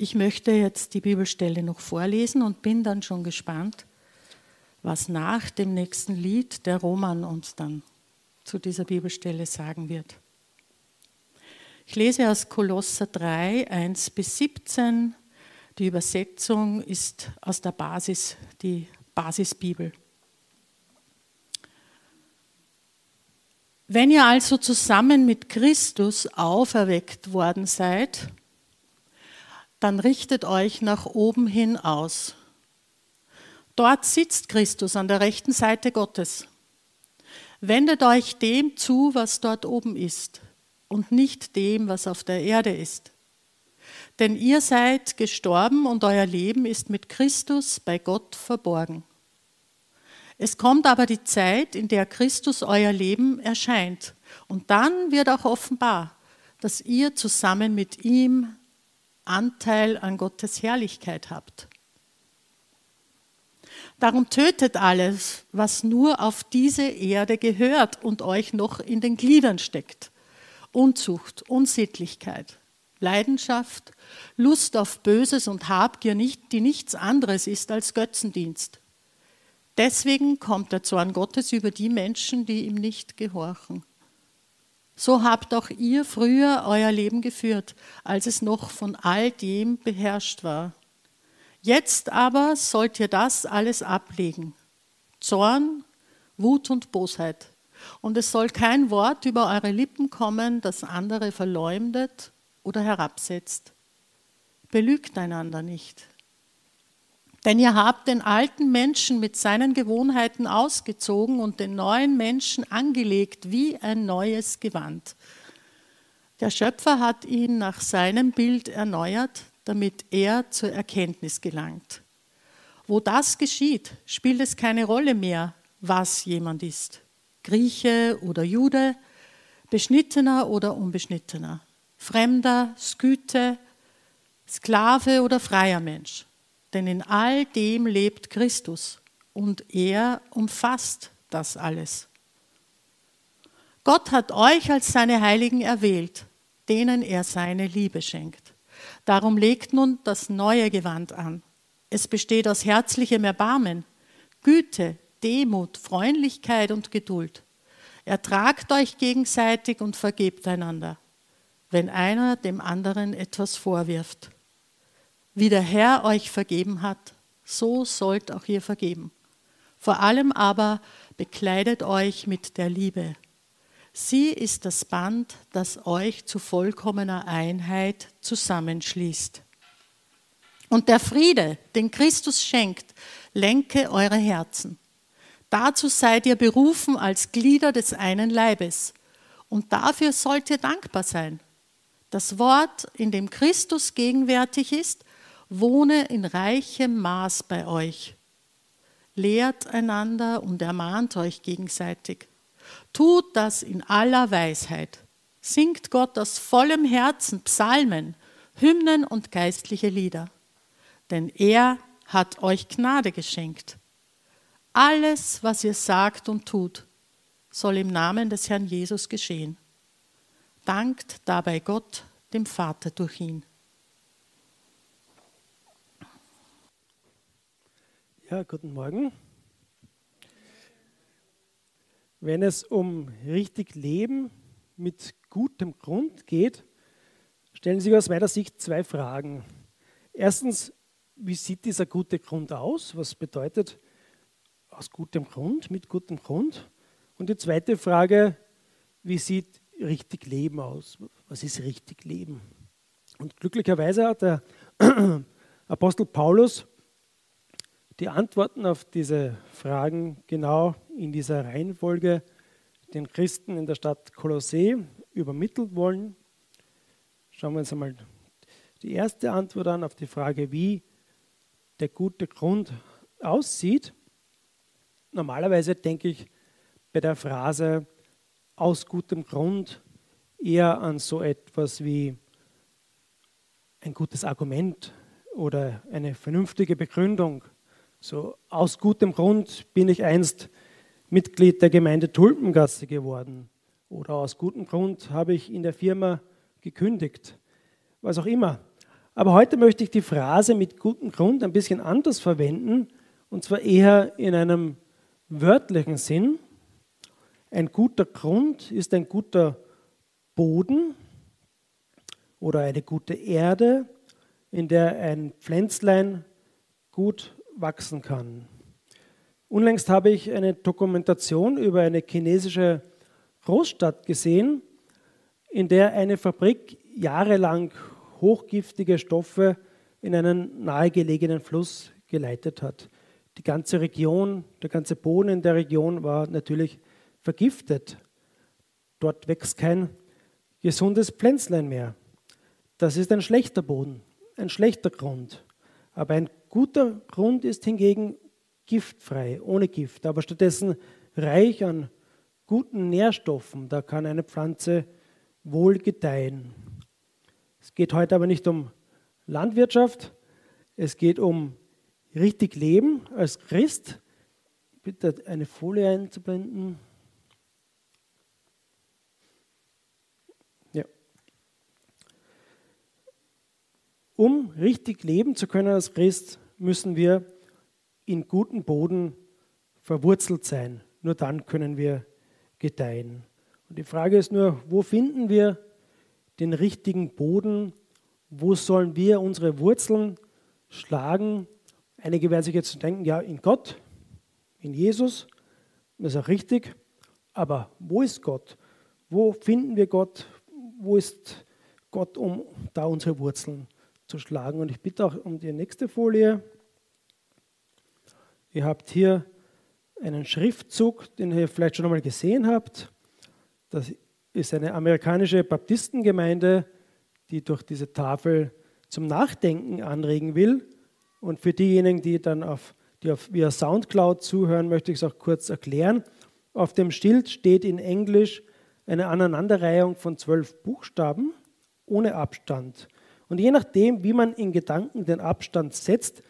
Ich möchte jetzt die Bibelstelle noch vorlesen und bin dann schon gespannt, was nach dem nächsten Lied der Roman uns dann zu dieser Bibelstelle sagen wird. Ich lese aus Kolosser 3, 1 bis 17. Die Übersetzung ist aus der Basis, die Basisbibel. Wenn ihr also zusammen mit Christus auferweckt worden seid, dann richtet euch nach oben hin aus. Dort sitzt Christus an der rechten Seite Gottes. Wendet euch dem zu, was dort oben ist und nicht dem, was auf der Erde ist. Denn ihr seid gestorben und euer Leben ist mit Christus bei Gott verborgen. Es kommt aber die Zeit, in der Christus euer Leben erscheint. Und dann wird auch offenbar, dass ihr zusammen mit ihm Anteil an Gottes Herrlichkeit habt. Darum tötet alles, was nur auf diese Erde gehört und euch noch in den Gliedern steckt. Unzucht, Unsittlichkeit, Leidenschaft, Lust auf Böses und Habgier, die nichts anderes ist als Götzendienst. Deswegen kommt der Zorn Gottes über die Menschen, die ihm nicht gehorchen. So habt auch ihr früher euer Leben geführt, als es noch von all dem beherrscht war. Jetzt aber sollt ihr das alles ablegen. Zorn, Wut und Bosheit. Und es soll kein Wort über eure Lippen kommen, das andere verleumdet oder herabsetzt. Belügt einander nicht. Denn ihr habt den alten Menschen mit seinen Gewohnheiten ausgezogen und den neuen Menschen angelegt wie ein neues Gewand. Der Schöpfer hat ihn nach seinem Bild erneuert, damit er zur Erkenntnis gelangt. Wo das geschieht, spielt es keine Rolle mehr, was jemand ist. Grieche oder Jude, Beschnittener oder Unbeschnittener, Fremder, Sküte, Sklave oder freier Mensch. Denn in all dem lebt Christus und er umfasst das alles. Gott hat euch als seine Heiligen erwählt, denen er seine Liebe schenkt. Darum legt nun das neue Gewand an. Es besteht aus herzlichem Erbarmen, Güte, Demut, Freundlichkeit und Geduld. Ertragt euch gegenseitig und vergebt einander, wenn einer dem anderen etwas vorwirft. Wie der Herr euch vergeben hat, so sollt auch ihr vergeben. Vor allem aber bekleidet euch mit der Liebe. Sie ist das Band, das euch zu vollkommener Einheit zusammenschließt. Und der Friede, den Christus schenkt, lenke eure Herzen. Dazu seid ihr berufen als Glieder des einen Leibes. Und dafür sollt ihr dankbar sein. Das Wort, in dem Christus gegenwärtig ist, wohne in reichem Maß bei euch. Lehrt einander und ermahnt euch gegenseitig. Tut das in aller Weisheit. Singt Gott aus vollem Herzen Psalmen, Hymnen und geistliche Lieder. Denn er hat euch Gnade geschenkt. Alles, was ihr sagt und tut, soll im Namen des Herrn Jesus geschehen. Dankt dabei Gott, dem Vater durch ihn. Ja, guten Morgen. Wenn es um richtig Leben mit gutem Grund geht, stellen sich aus meiner Sicht zwei Fragen. Erstens, wie sieht dieser gute Grund aus? Was bedeutet aus gutem Grund, mit gutem Grund? Und die zweite Frage, wie sieht richtig Leben aus? Was ist richtig Leben? Und glücklicherweise hat der Apostel Paulus die Antworten auf diese Fragen genau in dieser Reihenfolge den Christen in der Stadt Kolossee übermittelt wollen. Schauen wir uns einmal die erste Antwort an auf die Frage, wie der gute Grund aussieht. Normalerweise denke ich bei der Phrase aus gutem Grund eher an so etwas wie ein gutes Argument oder eine vernünftige Begründung so aus gutem Grund bin ich einst Mitglied der Gemeinde Tulpengasse geworden. Oder aus gutem Grund habe ich in der Firma gekündigt. Was auch immer. Aber heute möchte ich die Phrase mit gutem Grund ein bisschen anders verwenden, und zwar eher in einem wörtlichen Sinn. Ein guter Grund ist ein guter Boden oder eine gute Erde, in der ein Pflänzlein gut wachsen kann. Unlängst habe ich eine Dokumentation über eine chinesische Großstadt gesehen, in der eine Fabrik jahrelang hochgiftige Stoffe in einen nahegelegenen Fluss geleitet hat. Die ganze Region, der ganze Boden in der Region war natürlich vergiftet. Dort wächst kein gesundes Pflänzlein mehr. Das ist ein schlechter Boden, ein schlechter Grund. Aber ein guter Grund ist hingegen giftfrei, ohne Gift, aber stattdessen reich an guten Nährstoffen. Da kann eine Pflanze wohl gedeihen. Es geht heute aber nicht um Landwirtschaft, es geht um richtig Leben als Christ. Bitte eine Folie einzublenden. Um richtig leben zu können als Christ, müssen wir in guten Boden verwurzelt sein. Nur dann können wir gedeihen. Und die Frage ist nur, wo finden wir den richtigen Boden? Wo sollen wir unsere Wurzeln schlagen? Einige werden sich jetzt denken, ja, in Gott, in Jesus, das ist auch richtig. Aber wo ist Gott? Wo finden wir Gott? Wo ist Gott, um da unsere Wurzeln zu schlagen? Und ich bitte auch um die nächste Folie. Ihr habt hier einen Schriftzug, den ihr vielleicht schon einmal gesehen habt. Das ist eine amerikanische Baptistengemeinde, die durch diese Tafel zum Nachdenken anregen will. Und für diejenigen, die dann auf, die auf, via Soundcloud zuhören, möchte ich es auch kurz erklären. Auf dem Schild steht in Englisch eine Aneinanderreihung von zwölf Buchstaben ohne Abstand. Und je nachdem, wie man in Gedanken den Abstand setzt,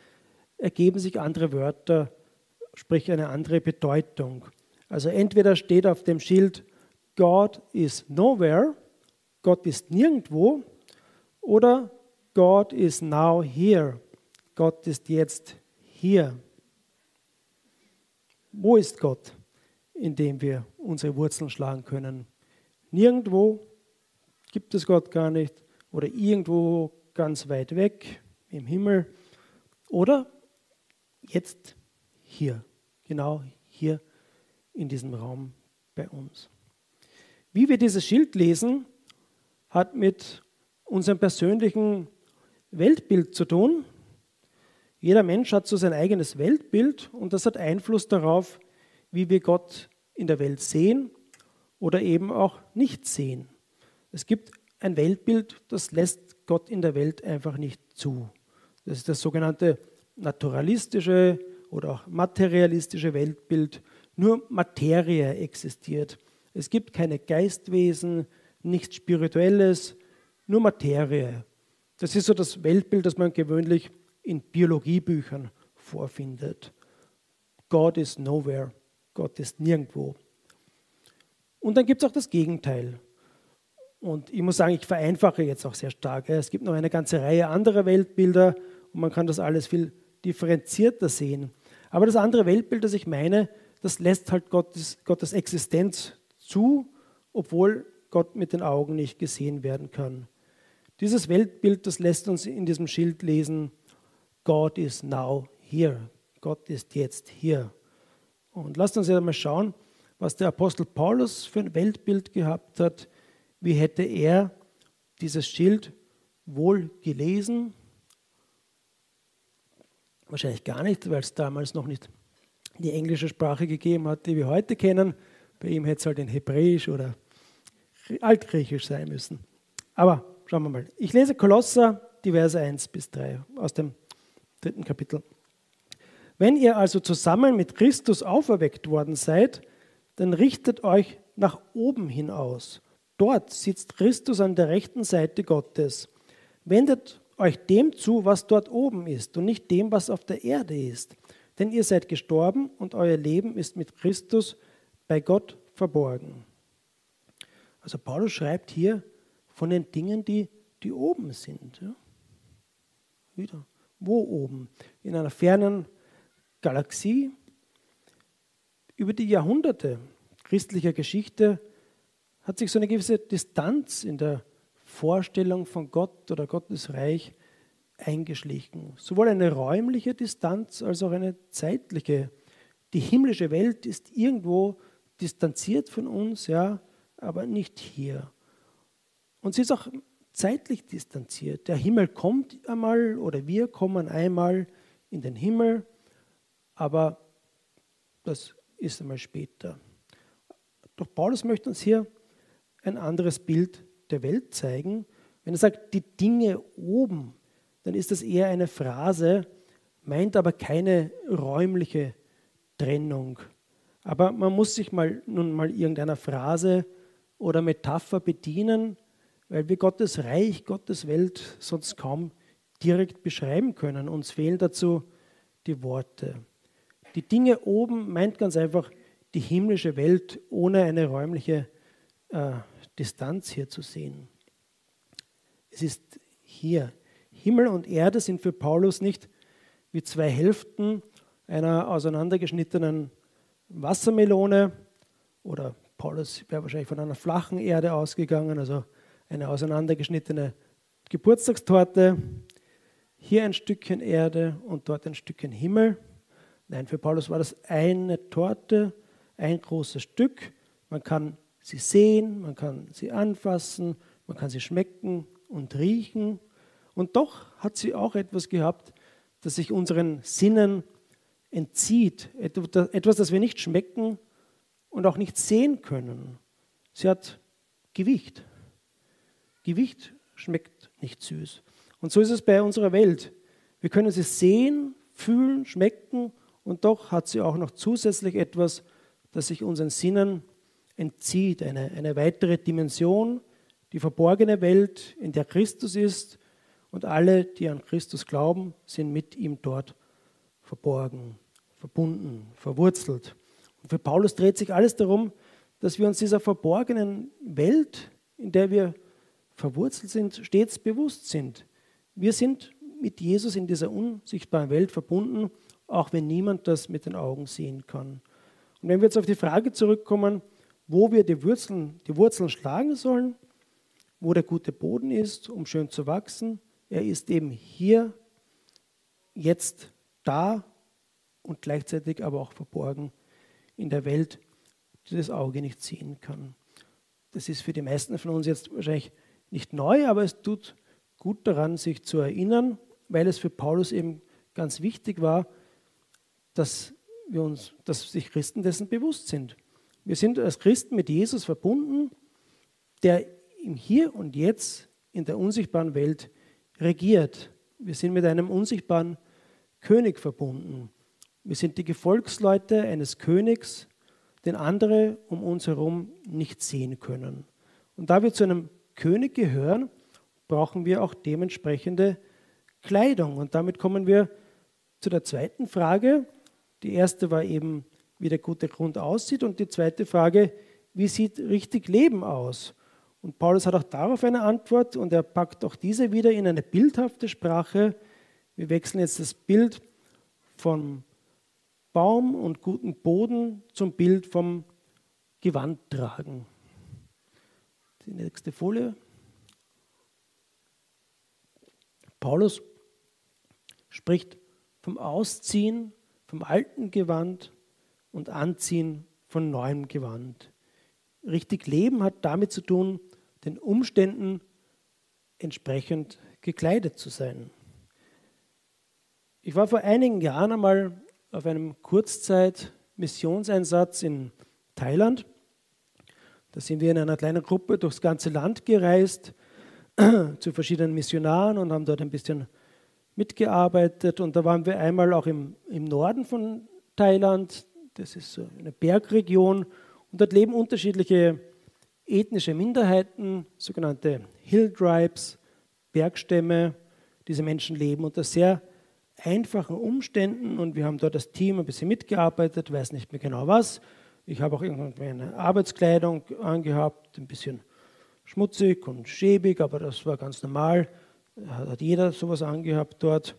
ergeben sich andere Wörter, sprich eine andere Bedeutung. Also entweder steht auf dem Schild God is nowhere, Gott ist nirgendwo, oder God is now here, Gott ist jetzt hier. Wo ist Gott, in dem wir unsere Wurzeln schlagen können? Nirgendwo gibt es Gott gar nicht oder irgendwo ganz weit weg im Himmel oder jetzt hier, genau hier in diesem Raum bei uns. Wie wir dieses Schild lesen, hat mit unserem persönlichen Weltbild zu tun. Jeder Mensch hat so sein eigenes Weltbild und das hat Einfluss darauf, wie wir Gott in der Welt sehen oder eben auch nicht sehen. Es gibt ein Weltbild, das lässt Gott in der Welt einfach nicht zu. Das ist das sogenannte naturalistische oder auch materialistische Weltbild. Nur Materie existiert. Es gibt keine Geistwesen, nichts Spirituelles, nur Materie. Das ist so das Weltbild, das man gewöhnlich in Biologiebüchern vorfindet. Gott ist nowhere, Gott ist nirgendwo. Und dann gibt es auch das Gegenteil. Und ich muss sagen, ich vereinfache jetzt auch sehr stark. Es gibt noch eine ganze Reihe anderer Weltbilder und man kann das alles viel differenzierter sehen. Aber das andere Weltbild, das ich meine, das lässt halt Gottes, Gottes Existenz zu, obwohl Gott mit den Augen nicht gesehen werden kann. Dieses Weltbild, das lässt uns in diesem Schild lesen, God is now here. Gott ist jetzt hier. Und lasst uns ja mal schauen, was der Apostel Paulus für ein Weltbild gehabt hat. Wie hätte er dieses Schild wohl gelesen? Wahrscheinlich gar nicht, weil es damals noch nicht die englische Sprache gegeben hat, die wir heute kennen. Bei ihm hätte es halt in Hebräisch oder Altgriechisch sein müssen. Aber schauen wir mal. Ich lese Kolosser, die Verse 1 bis 3 aus dem dritten Kapitel. Wenn ihr also zusammen mit Christus auferweckt worden seid, dann richtet euch nach oben hin aus. Dort sitzt Christus an der rechten Seite Gottes. Wendet euch dem zu, was dort oben ist und nicht dem, was auf der Erde ist. Denn ihr seid gestorben und euer Leben ist mit Christus bei Gott verborgen. Also Paulus schreibt hier von den Dingen, die, die oben sind. Ja? wieder. Wo oben? In einer fernen Galaxie? Über die Jahrhunderte christlicher Geschichte hat sich so eine gewisse Distanz in der Vorstellung von Gott oder Gottes Reich eingeschlichen. Sowohl eine räumliche Distanz als auch eine zeitliche. Die himmlische Welt ist irgendwo distanziert von uns, ja, aber nicht hier. Und sie ist auch zeitlich distanziert. Der Himmel kommt einmal oder wir kommen einmal in den Himmel, aber das ist einmal später. Doch Paulus möchte uns hier ein anderes Bild der Welt zeigen. Wenn er sagt, die Dinge oben, dann ist das eher eine Phrase, meint aber keine räumliche Trennung. Aber man muss sich mal nun mal irgendeiner Phrase oder Metapher bedienen, weil wir Gottes Reich, Gottes Welt sonst kaum direkt beschreiben können. Uns fehlen dazu die Worte. Die Dinge oben meint ganz einfach die himmlische Welt ohne eine räumliche äh, Distanz hier zu sehen. Es ist hier. Himmel und Erde sind für Paulus nicht wie zwei Hälften einer auseinandergeschnittenen Wassermelone oder Paulus wäre wahrscheinlich von einer flachen Erde ausgegangen, also eine auseinandergeschnittene Geburtstagstorte. Hier ein Stückchen Erde und dort ein Stückchen Himmel. Nein, für Paulus war das eine Torte, ein großes Stück. Man kann sie sehen, man kann sie anfassen, man kann sie schmecken und riechen. Und doch hat sie auch etwas gehabt, das sich unseren Sinnen entzieht. Etwas, das wir nicht schmecken und auch nicht sehen können. Sie hat Gewicht. Gewicht schmeckt nicht süß. Und so ist es bei unserer Welt. Wir können sie sehen, fühlen, schmecken und doch hat sie auch noch zusätzlich etwas, das sich unseren Sinnen entzieht, eine, eine weitere Dimension, die verborgene Welt, in der Christus ist und alle, die an Christus glauben, sind mit ihm dort verborgen, verbunden, verwurzelt. Und für Paulus dreht sich alles darum, dass wir uns dieser verborgenen Welt, in der wir verwurzelt sind, stets bewusst sind. Wir sind mit Jesus in dieser unsichtbaren Welt verbunden, auch wenn niemand das mit den Augen sehen kann. Und wenn wir jetzt auf die Frage zurückkommen, wo wir die Wurzeln, die Wurzeln schlagen sollen, wo der gute Boden ist, um schön zu wachsen, er ist eben hier, jetzt da und gleichzeitig aber auch verborgen in der Welt, die das Auge nicht sehen kann. Das ist für die meisten von uns jetzt wahrscheinlich nicht neu, aber es tut gut daran, sich zu erinnern, weil es für Paulus eben ganz wichtig war, dass, wir uns, dass sich Christen dessen bewusst sind. Wir sind als Christen mit Jesus verbunden, der im Hier und Jetzt in der unsichtbaren Welt regiert. Wir sind mit einem unsichtbaren König verbunden. Wir sind die Gefolgsleute eines Königs, den andere um uns herum nicht sehen können. Und da wir zu einem König gehören, brauchen wir auch dementsprechende Kleidung. Und damit kommen wir zu der zweiten Frage. Die erste war eben, wie der gute Grund aussieht. Und die zweite Frage, wie sieht richtig Leben aus? Und Paulus hat auch darauf eine Antwort und er packt auch diese wieder in eine bildhafte Sprache. Wir wechseln jetzt das Bild vom Baum und guten Boden zum Bild vom Gewandtragen. Die nächste Folie. Paulus spricht vom Ausziehen vom alten Gewand und Anziehen von neuem Gewand. Richtig Leben hat damit zu tun, den Umständen entsprechend gekleidet zu sein. Ich war vor einigen Jahren einmal auf einem Kurzzeit-Missionseinsatz in Thailand. Da sind wir in einer kleinen Gruppe durchs ganze Land gereist zu verschiedenen Missionaren und haben dort ein bisschen mitgearbeitet. Und da waren wir einmal auch im, im Norden von Thailand. Das ist so eine Bergregion. Und dort leben unterschiedliche ethnische Minderheiten, sogenannte Hill Tribes, Bergstämme. Diese Menschen leben unter sehr einfachen Umständen und wir haben dort das Team ein bisschen mitgearbeitet, weiß nicht mehr genau was. Ich habe auch irgendwie eine Arbeitskleidung angehabt, ein bisschen schmutzig und schäbig, aber das war ganz normal. Hat jeder sowas angehabt dort.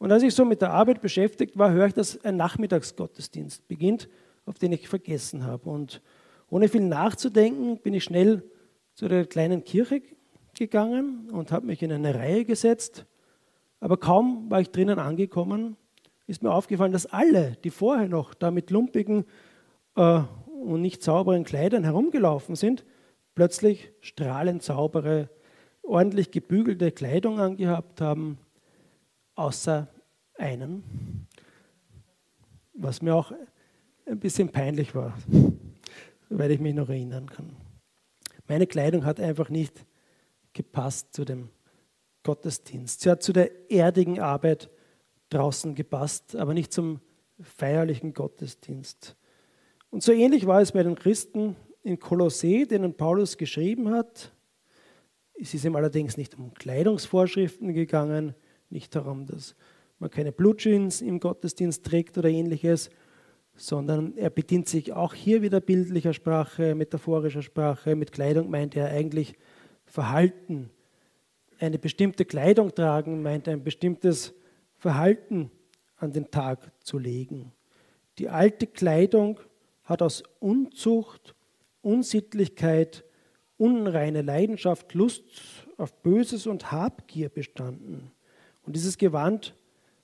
Und als ich so mit der Arbeit beschäftigt war, höre ich, dass ein Nachmittagsgottesdienst beginnt, auf den ich vergessen habe. Und ohne viel nachzudenken, bin ich schnell zu der kleinen Kirche gegangen und habe mich in eine Reihe gesetzt. Aber kaum war ich drinnen angekommen, ist mir aufgefallen, dass alle, die vorher noch da mit lumpigen äh, und nicht sauberen Kleidern herumgelaufen sind, plötzlich strahlend saubere, ordentlich gebügelte Kleidung angehabt haben außer einen, was mir auch ein bisschen peinlich war, weil ich mich noch erinnern kann. Meine Kleidung hat einfach nicht gepasst zu dem Gottesdienst. Sie hat zu der erdigen Arbeit draußen gepasst, aber nicht zum feierlichen Gottesdienst. Und so ähnlich war es bei den Christen in Kolossee, denen Paulus geschrieben hat. Es ist ihm allerdings nicht um Kleidungsvorschriften gegangen, nicht darum, dass man keine Blutjeans im Gottesdienst trägt oder ähnliches, sondern er bedient sich auch hier wieder bildlicher Sprache, metaphorischer Sprache. Mit Kleidung meint er eigentlich Verhalten. Eine bestimmte Kleidung tragen meint ein bestimmtes Verhalten an den Tag zu legen. Die alte Kleidung hat aus Unzucht, Unsittlichkeit, unreine Leidenschaft, Lust auf Böses und Habgier bestanden. Und dieses Gewand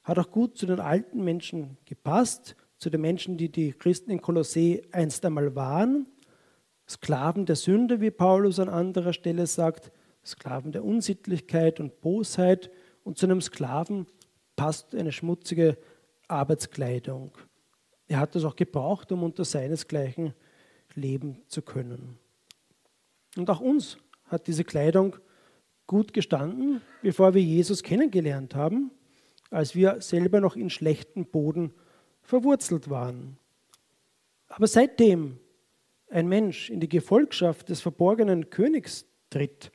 hat auch gut zu den alten Menschen gepasst, zu den Menschen, die die Christen in Kolossee einst einmal waren. Sklaven der Sünde, wie Paulus an anderer Stelle sagt, Sklaven der Unsittlichkeit und Bosheit. Und zu einem Sklaven passt eine schmutzige Arbeitskleidung. Er hat das auch gebraucht, um unter seinesgleichen leben zu können. Und auch uns hat diese Kleidung gut gestanden, bevor wir Jesus kennengelernt haben, als wir selber noch in schlechten Boden verwurzelt waren. Aber seitdem ein Mensch in die Gefolgschaft des verborgenen Königs tritt,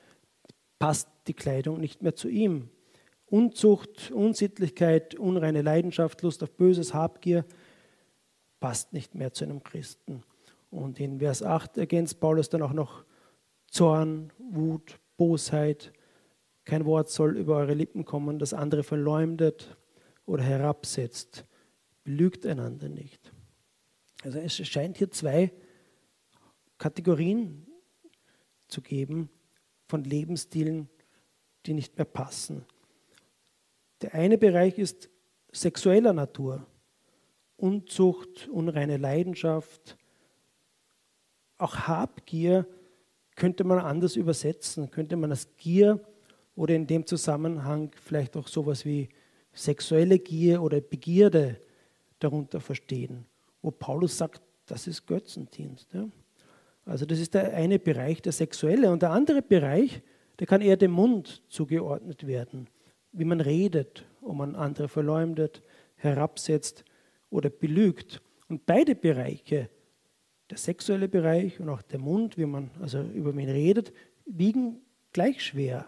passt die Kleidung nicht mehr zu ihm. Unzucht, Unsittlichkeit, unreine Leidenschaft, Lust auf Böses, Habgier passt nicht mehr zu einem Christen. Und in Vers 8 ergänzt Paulus dann auch noch Zorn, Wut, Bosheit, kein Wort soll über eure Lippen kommen, das andere verleumdet oder herabsetzt. Belügt einander nicht. Also es scheint hier zwei Kategorien zu geben von Lebensstilen, die nicht mehr passen. Der eine Bereich ist sexueller Natur. Unzucht, unreine Leidenschaft, auch Habgier könnte man anders übersetzen, könnte man als Gier oder in dem Zusammenhang vielleicht auch sowas wie sexuelle Gier oder Begierde darunter verstehen, wo Paulus sagt, das ist Götzendienst. Ja? Also das ist der eine Bereich, der sexuelle. Und der andere Bereich, der kann eher dem Mund zugeordnet werden, wie man redet, ob man andere verleumdet, herabsetzt oder belügt. Und beide Bereiche, der sexuelle Bereich und auch der Mund, wie man also über ihn redet, wiegen gleich schwer.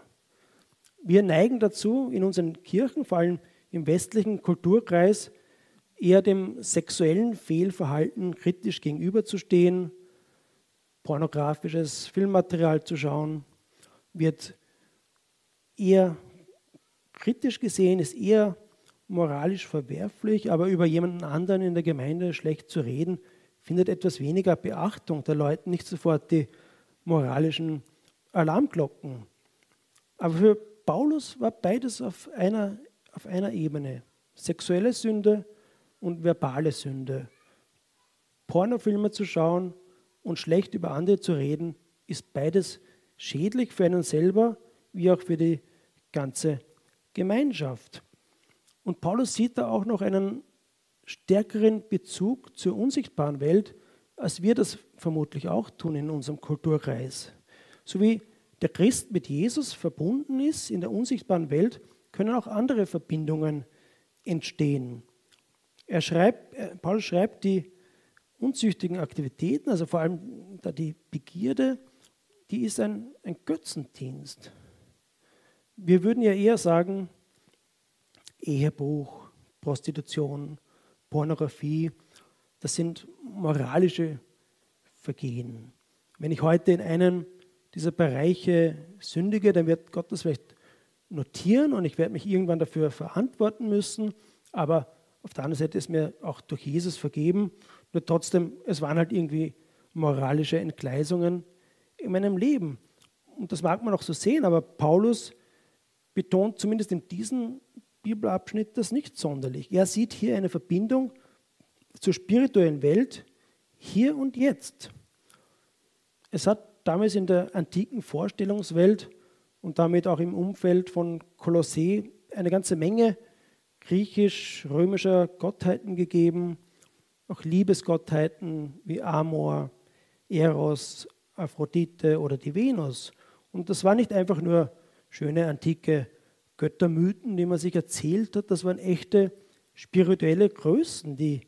Wir neigen dazu, in unseren Kirchen, vor allem im westlichen Kulturkreis, eher dem sexuellen Fehlverhalten kritisch gegenüberzustehen, pornografisches Filmmaterial zu schauen, wird eher kritisch gesehen, ist eher moralisch verwerflich, aber über jemanden anderen in der Gemeinde schlecht zu reden, findet etwas weniger Beachtung der Leute, nicht sofort die moralischen Alarmglocken. Aber für Paulus war beides auf einer, auf einer Ebene. Sexuelle Sünde und verbale Sünde. Pornofilme zu schauen und schlecht über andere zu reden, ist beides schädlich für einen selber wie auch für die ganze Gemeinschaft. Und Paulus sieht da auch noch einen stärkeren Bezug zur unsichtbaren Welt, als wir das vermutlich auch tun in unserem Kulturkreis. So wie der Christ mit Jesus verbunden ist in der unsichtbaren Welt, können auch andere Verbindungen entstehen. Er schreibt, äh, Paul schreibt, die unzüchtigen Aktivitäten, also vor allem da die Begierde, die ist ein, ein Götzendienst. Wir würden ja eher sagen, Ehebruch, Prostitution, Pornografie, das sind moralische Vergehen. Wenn ich heute in einen dieser Bereiche sündige, dann wird Gott das vielleicht notieren und ich werde mich irgendwann dafür verantworten müssen, aber auf der anderen Seite ist mir auch durch Jesus vergeben. Nur trotzdem, es waren halt irgendwie moralische Entgleisungen in meinem Leben. Und das mag man auch so sehen, aber Paulus betont zumindest in diesem Bibelabschnitt das nicht sonderlich. Er sieht hier eine Verbindung zur spirituellen Welt hier und jetzt. Es hat damals in der antiken Vorstellungswelt und damit auch im Umfeld von Kolossee eine ganze Menge griechisch-römischer Gottheiten gegeben, auch Liebesgottheiten wie Amor, Eros, Aphrodite oder die Venus. Und das war nicht einfach nur schöne antike Göttermythen, die man sich erzählt hat, das waren echte spirituelle Größen, die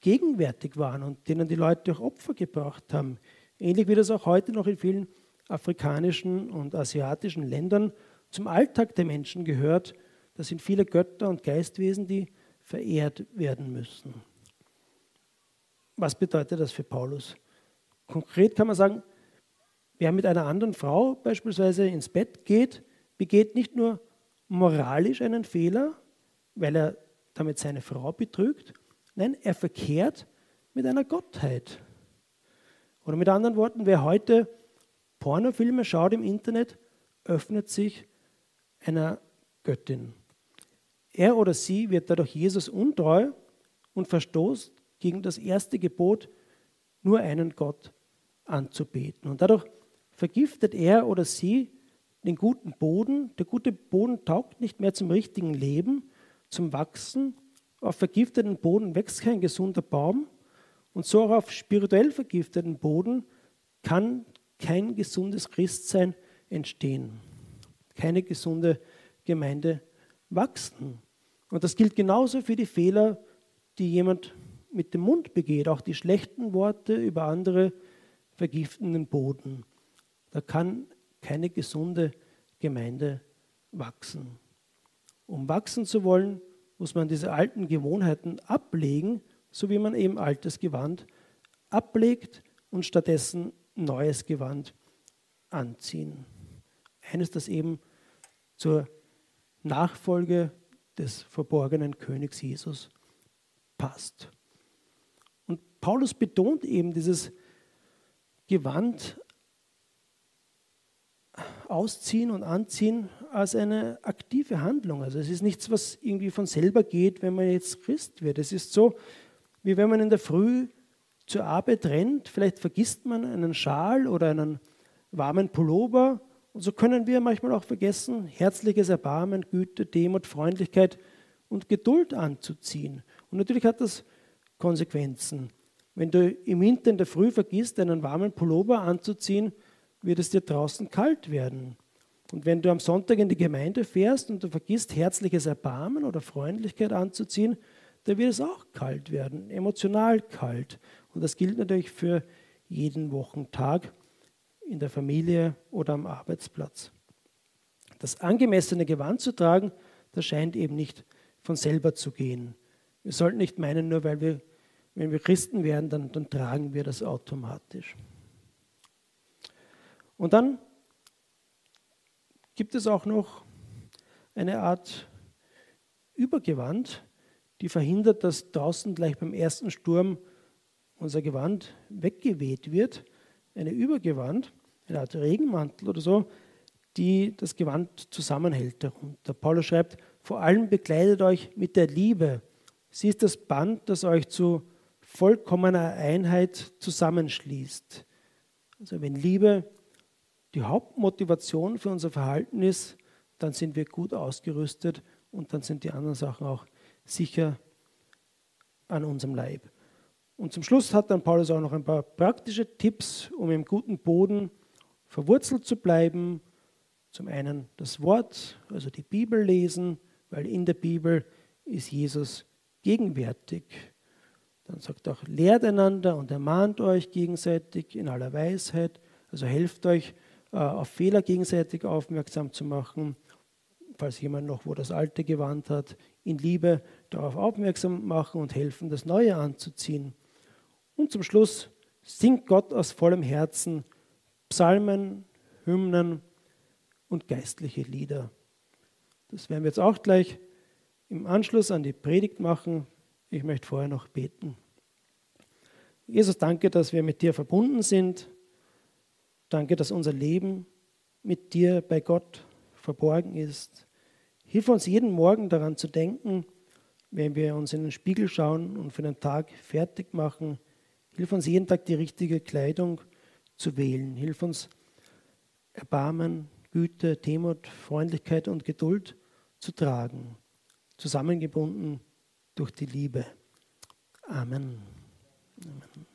gegenwärtig waren und denen die Leute auch Opfer gebracht haben. Ähnlich wie das auch heute noch in vielen afrikanischen und asiatischen Ländern zum Alltag der Menschen gehört. Das sind viele Götter und Geistwesen, die verehrt werden müssen. Was bedeutet das für Paulus? Konkret kann man sagen, wer mit einer anderen Frau beispielsweise ins Bett geht, begeht nicht nur moralisch einen Fehler, weil er damit seine Frau betrügt, nein, er verkehrt mit einer Gottheit. Oder mit anderen Worten, wer heute Pornofilme schaut im Internet, öffnet sich einer Göttin. Er oder sie wird dadurch Jesus untreu und verstoßt gegen das erste Gebot, nur einen Gott anzubeten. Und dadurch vergiftet er oder sie den guten Boden. Der gute Boden taugt nicht mehr zum richtigen Leben, zum Wachsen. Auf vergifteten Boden wächst kein gesunder Baum. Und so auch auf spirituell vergifteten Boden kann kein gesundes Christsein entstehen. Keine gesunde Gemeinde wachsen. Und das gilt genauso für die Fehler, die jemand mit dem Mund begeht, auch die schlechten Worte über andere vergiften den Boden. Da kann keine gesunde Gemeinde wachsen. Um wachsen zu wollen, muss man diese alten Gewohnheiten ablegen, so wie man eben altes Gewand ablegt und stattdessen neues Gewand anziehen. Eines, das eben zur Nachfolge des verborgenen Königs Jesus passt. Und Paulus betont eben dieses Gewand ausziehen und anziehen als eine aktive Handlung. Also es ist nichts, was irgendwie von selber geht, wenn man jetzt Christ wird. Es ist so, wie wenn man in der Früh zur Arbeit rennt, vielleicht vergisst man einen Schal oder einen warmen Pullover. Und so können wir manchmal auch vergessen, herzliches Erbarmen, Güte, Demut, Freundlichkeit und Geduld anzuziehen. Und natürlich hat das Konsequenzen. Wenn du im Winter in der Früh vergisst, einen warmen Pullover anzuziehen, wird es dir draußen kalt werden. Und wenn du am Sonntag in die Gemeinde fährst und du vergisst, herzliches Erbarmen oder Freundlichkeit anzuziehen, dann wird es auch kalt werden, emotional kalt. Und das gilt natürlich für jeden Wochentag in der Familie oder am Arbeitsplatz. Das angemessene Gewand zu tragen, das scheint eben nicht von selber zu gehen. Wir sollten nicht meinen, nur weil wir, wenn wir Christen werden, dann, dann tragen wir das automatisch. Und dann gibt es auch noch eine Art Übergewand, die verhindert, dass draußen gleich beim ersten Sturm unser Gewand weggeweht wird. Eine Übergewand, eine Art Regenmantel oder so, die das Gewand zusammenhält darunter. Paulus schreibt, vor allem bekleidet euch mit der Liebe. Sie ist das Band, das euch zu vollkommener Einheit zusammenschließt. Also wenn Liebe die Hauptmotivation für unser Verhalten ist, dann sind wir gut ausgerüstet und dann sind die anderen Sachen auch sicher an unserem Leib. Und zum Schluss hat dann Paulus auch noch ein paar praktische Tipps, um im guten Boden verwurzelt zu bleiben. Zum einen das Wort, also die Bibel lesen, weil in der Bibel ist Jesus gegenwärtig. Dann sagt er auch, lehrt einander und ermahnt euch gegenseitig in aller Weisheit, also helft euch äh, auf Fehler gegenseitig aufmerksam zu machen, falls jemand noch wo das alte gewandt hat, in Liebe darauf aufmerksam machen und helfen, das Neue anzuziehen. Und zum Schluss singt Gott aus vollem Herzen Psalmen, Hymnen und geistliche Lieder. Das werden wir jetzt auch gleich im Anschluss an die Predigt machen. Ich möchte vorher noch beten. Jesus, danke, dass wir mit dir verbunden sind. Danke, dass unser Leben mit dir bei Gott verborgen ist. Hilf uns jeden Morgen daran zu denken, wenn wir uns in den Spiegel schauen und für den Tag fertig machen. Hilf uns jeden Tag die richtige Kleidung zu wählen. Hilf uns Erbarmen, Güte, Demut, Freundlichkeit und Geduld zu tragen, zusammengebunden durch die Liebe. Amen. Amen.